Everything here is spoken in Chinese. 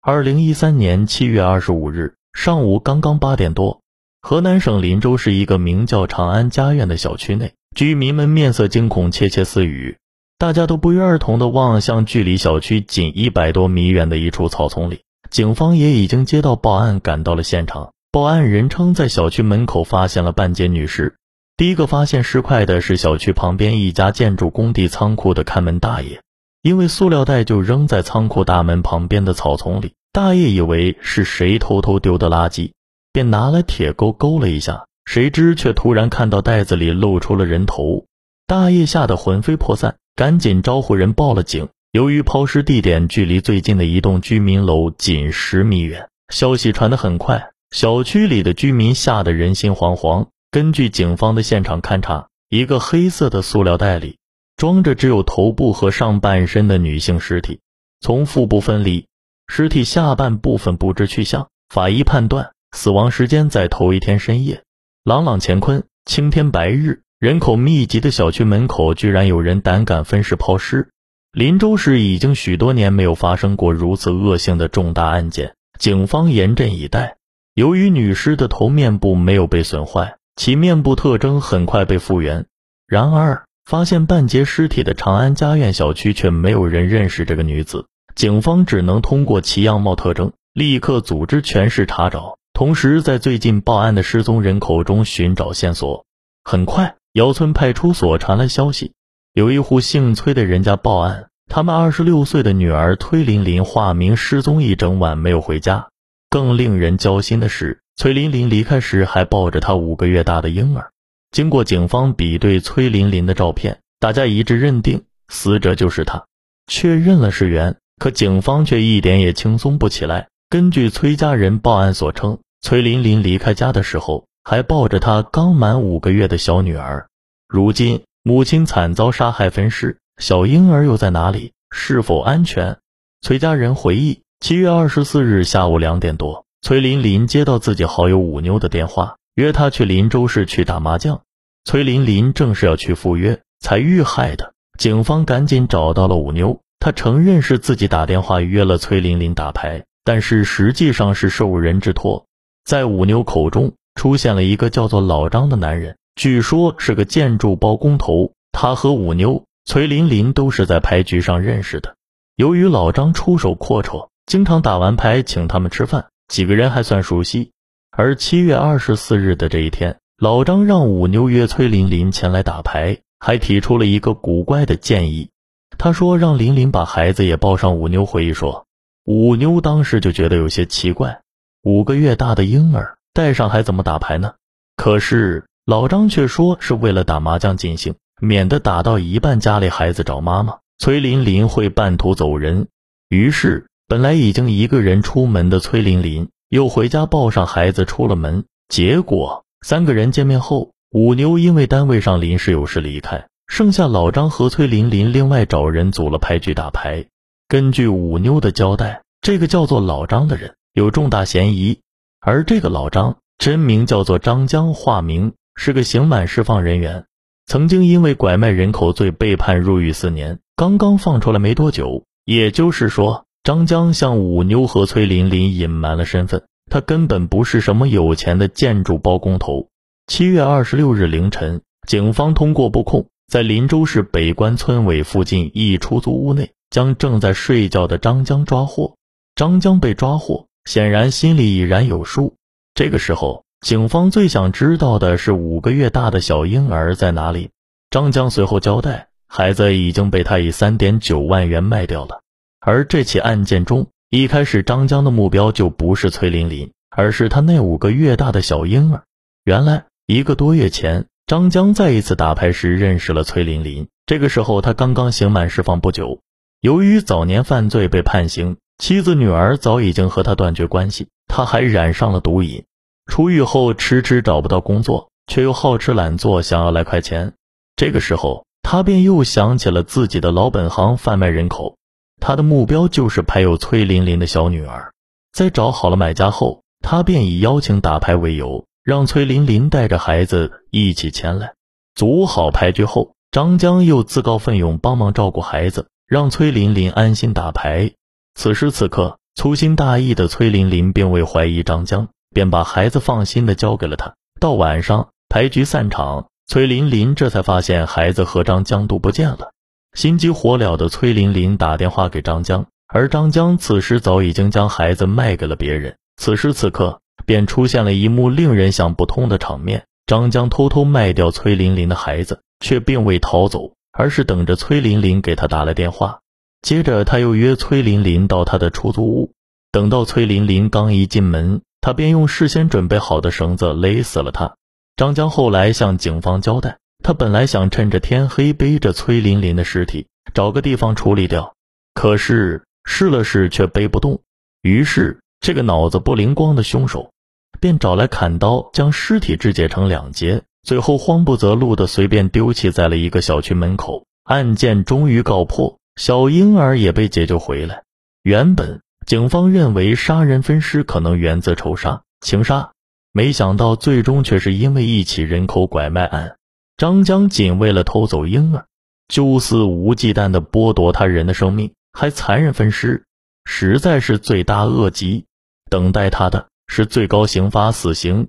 二零一三年七月二十五日上午刚刚八点多，河南省林州市一个名叫长安家苑的小区内，居民们面色惊恐，窃窃私语，大家都不约而同地望向距离小区仅一百多米远的一处草丛里。警方也已经接到报案，赶到了现场。报案人称，在小区门口发现了半截女尸。第一个发现尸块的是小区旁边一家建筑工地仓库的看门大爷。因为塑料袋就扔在仓库大门旁边的草丛里，大爷以为是谁偷偷丢的垃圾，便拿来铁钩勾了一下，谁知却突然看到袋子里露出了人头，大爷吓得魂飞魄散，赶紧招呼人报了警。由于抛尸地点距离最近的一栋居民楼仅十米远，消息传得很快，小区里的居民吓得人心惶惶。根据警方的现场勘查，一个黑色的塑料袋里。装着只有头部和上半身的女性尸体，从腹部分离，尸体下半部分不知去向。法医判断死亡时间在头一天深夜。朗朗乾坤，青天白日，人口密集的小区门口居然有人胆敢分尸抛尸。林州市已经许多年没有发生过如此恶性的重大案件，警方严阵以待。由于女尸的头面部没有被损坏，其面部特征很快被复原。然而，发现半截尸体的长安家苑小区却没有人认识这个女子，警方只能通过其样貌特征立刻组织全市查找，同时在最近报案的失踪人口中寻找线索。很快，姚村派出所传来消息，有一户姓崔的人家报案，他们二十六岁的女儿崔琳琳化名失踪一整晚没有回家。更令人焦心的是，崔琳琳离开时还抱着她五个月大的婴儿。经过警方比对崔琳琳的照片，大家一致认定死者就是她，确认了是缘。可警方却一点也轻松不起来。根据崔家人报案所称，崔琳琳离开家的时候还抱着她刚满五个月的小女儿。如今母亲惨遭杀害分尸，小婴儿又在哪里？是否安全？崔家人回忆，七月二十四日下午两点多，崔琳琳接到自己好友五妞的电话。约他去林州市去打麻将，崔琳琳正是要去赴约才遇害的。警方赶紧找到了五妞，他承认是自己打电话约了崔琳琳打牌，但是实际上是受人之托。在五妞口中出现了一个叫做老张的男人，据说是个建筑包工头。他和五妞、崔琳琳都是在牌局上认识的。由于老张出手阔绰，经常打完牌请他们吃饭，几个人还算熟悉。而七月二十四日的这一天，老张让五妞约崔琳琳前来打牌，还提出了一个古怪的建议。他说让琳琳把孩子也抱上。五妞回忆说，五妞当时就觉得有些奇怪，五个月大的婴儿带上还怎么打牌呢？可是老张却说是为了打麻将尽兴，免得打到一半家里孩子找妈妈，崔琳琳会半途走人。于是，本来已经一个人出门的崔琳琳。又回家抱上孩子出了门，结果三个人见面后，五妞因为单位上临时有事离开，剩下老张和崔琳琳另外找人组了牌局打牌。根据五妞的交代，这个叫做老张的人有重大嫌疑，而这个老张真名叫做张江，化名是个刑满释放人员，曾经因为拐卖人口罪被判入狱四年，刚刚放出来没多久，也就是说。张江向五妞和崔琳琳隐瞒了身份，他根本不是什么有钱的建筑包工头。七月二十六日凌晨，警方通过布控，在林州市北关村委附近一出租屋内，将正在睡觉的张江抓获。张江被抓获，显然心里已然有数。这个时候，警方最想知道的是五个月大的小婴儿在哪里。张江随后交代，孩子已经被他以三点九万元卖掉了。而这起案件中，一开始张江的目标就不是崔琳琳，而是他那五个月大的小婴儿。原来一个多月前，张江再一次打牌时认识了崔琳琳。这个时候他刚刚刑满释放不久，由于早年犯罪被判刑，妻子女儿早已经和他断绝关系，他还染上了毒瘾。出狱后迟迟找不到工作，却又好吃懒做，想要来快钱。这个时候他便又想起了自己的老本行——贩卖人口。他的目标就是拍有崔琳琳的小女儿。在找好了买家后，他便以邀请打牌为由，让崔琳琳带着孩子一起前来。组好牌局后，张江又自告奋勇帮忙照顾孩子，让崔琳琳安心打牌。此时此刻，粗心大意的崔琳琳并未怀疑张江，便把孩子放心的交给了他。到晚上，牌局散场，崔琳琳这才发现孩子和张江都不见了。心急火燎的崔琳琳打电话给张江，而张江此时早已经将孩子卖给了别人。此时此刻，便出现了一幕令人想不通的场面：张江偷偷卖掉崔琳琳的孩子，却并未逃走，而是等着崔琳琳给他打了电话。接着，他又约崔琳琳到他的出租屋。等到崔琳琳刚一进门，他便用事先准备好的绳子勒死了她。张江后来向警方交代，他本来想趁着天黑背着崔琳琳的尸体找个地方处理掉，可是试了试却背不动。于是，这个脑子不灵光的凶手便找来砍刀将尸体肢解成两截，最后慌不择路的随便丢弃在了一个小区门口。案件终于告破。小婴儿也被解救回来。原本警方认为杀人分尸可能源自仇杀、情杀，没想到最终却是因为一起人口拐卖案。张江仅为了偷走婴儿，就肆无忌惮地剥夺他人的生命，还残忍分尸，实在是罪大恶极。等待他的是最高刑罚——死刑。